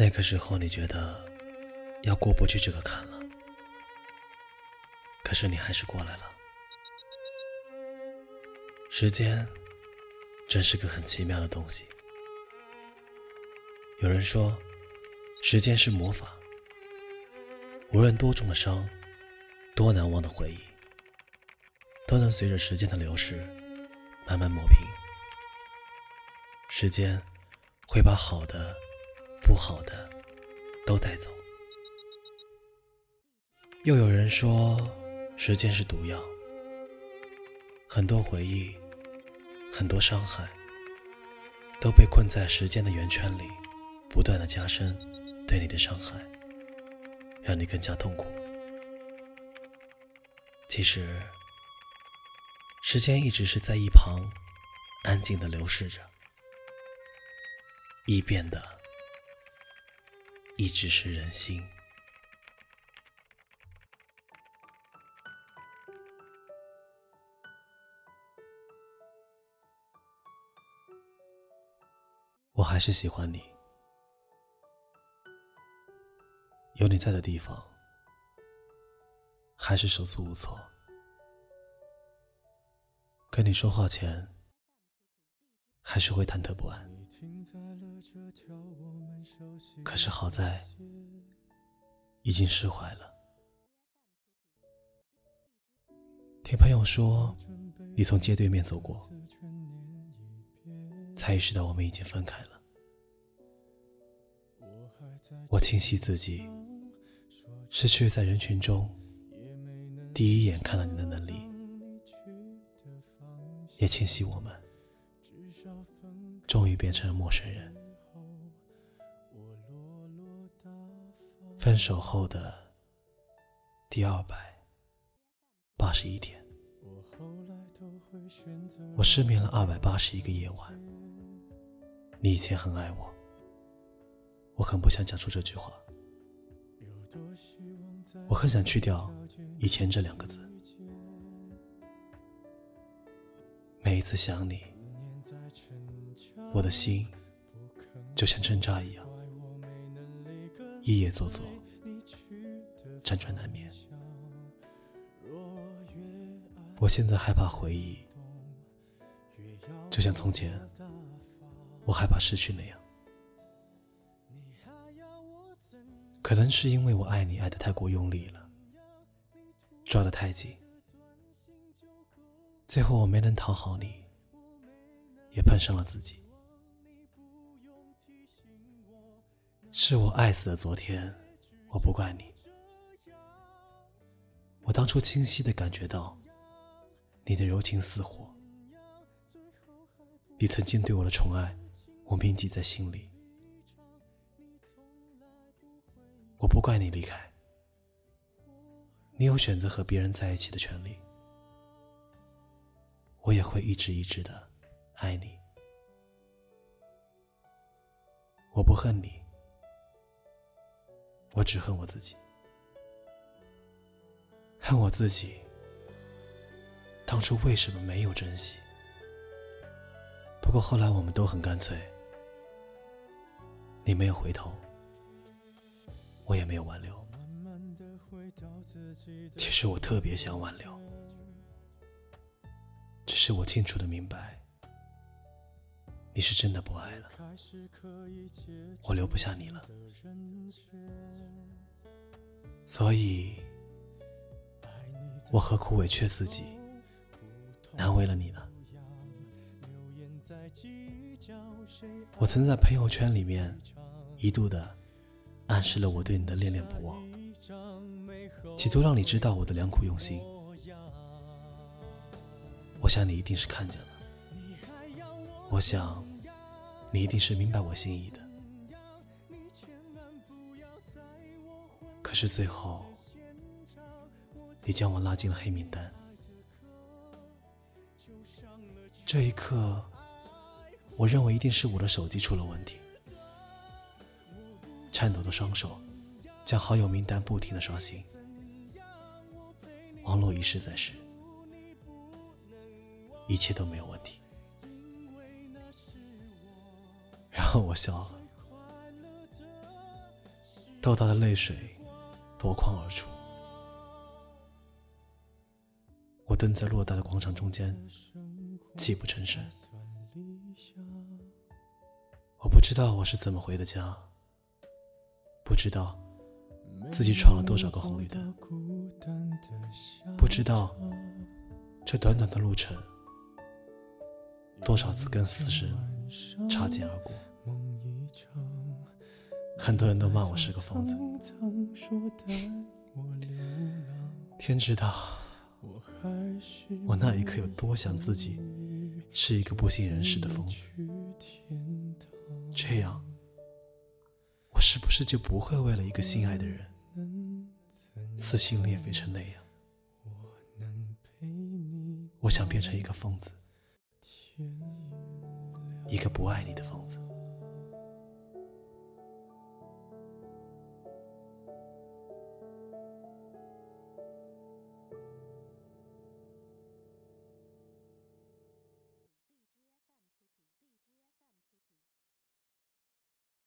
那个时候你觉得要过不去这个坎了，可是你还是过来了。时间真是个很奇妙的东西。有人说，时间是魔法，无论多重的伤，多难忘的回忆，都能随着时间的流逝慢慢磨平。时间会把好的。不好的都带走。又有人说，时间是毒药，很多回忆，很多伤害，都被困在时间的圆圈里，不断的加深对你的伤害，让你更加痛苦。其实，时间一直是在一旁安静的流逝着，易变的。一直是人心。我还是喜欢你，有你在的地方，还是手足无措。跟你说话前，还是会忐忑不安。可是好在，已经释怀了。听朋友说，你从街对面走过，才意识到我们已经分开了。我庆幸自己失去在人群中第一眼看到你的能力，也庆幸我们终于变成了陌生人。分手后的第二百八十一天，我失眠了二百八十一个夜晚。你以前很爱我，我很不想讲出这句话，我很想去掉“以前”这两个字。每一次想你，我的心就像针扎一样。一夜做作，辗转难眠。我现在害怕回忆，就像从前，我害怕失去那样。可能是因为我爱你爱的太过用力了，抓得太紧，最后我没能讨好你，也碰上了自己。是我爱死了昨天，我不怪你。我当初清晰的感觉到你的柔情似火，你曾经对我的宠爱，我铭记在心里。我不怪你离开，你有选择和别人在一起的权利。我也会一直一直的爱你，我不恨你。我只恨我自己，恨我自己当初为什么没有珍惜。不过后来我们都很干脆，你没有回头，我也没有挽留。其实我特别想挽留，只是我清楚的明白，你是真的不爱了，我留不下你了。所以，我何苦委屈自己，难为了你呢？我曾在朋友圈里面一度的暗示了我对你的恋恋不忘，企图让你知道我的良苦用心。我想你一定是看见了，我想你一定是明白我心意的。可是最后，你将我拉进了黑名单。这一刻，我认为一定是我的手机出了问题。颤抖的双手将好友名单不停的刷新，网络一时在时，一切都没有问题。后我笑了，豆大的泪水夺眶而出。我蹲在偌大的广场中间，泣不成声。我不知道我是怎么回的家，不知道自己闯了多少个红绿灯，不知道这短短的路程，多少次跟死神擦肩而过。很多人都骂我是个疯子，天知道。我那一刻有多想自己是一个不省人事的疯子，这样，我是不是就不会为了一个心爱的人撕心裂肺成那样？我想变成一个疯子，一个不爱你的疯子。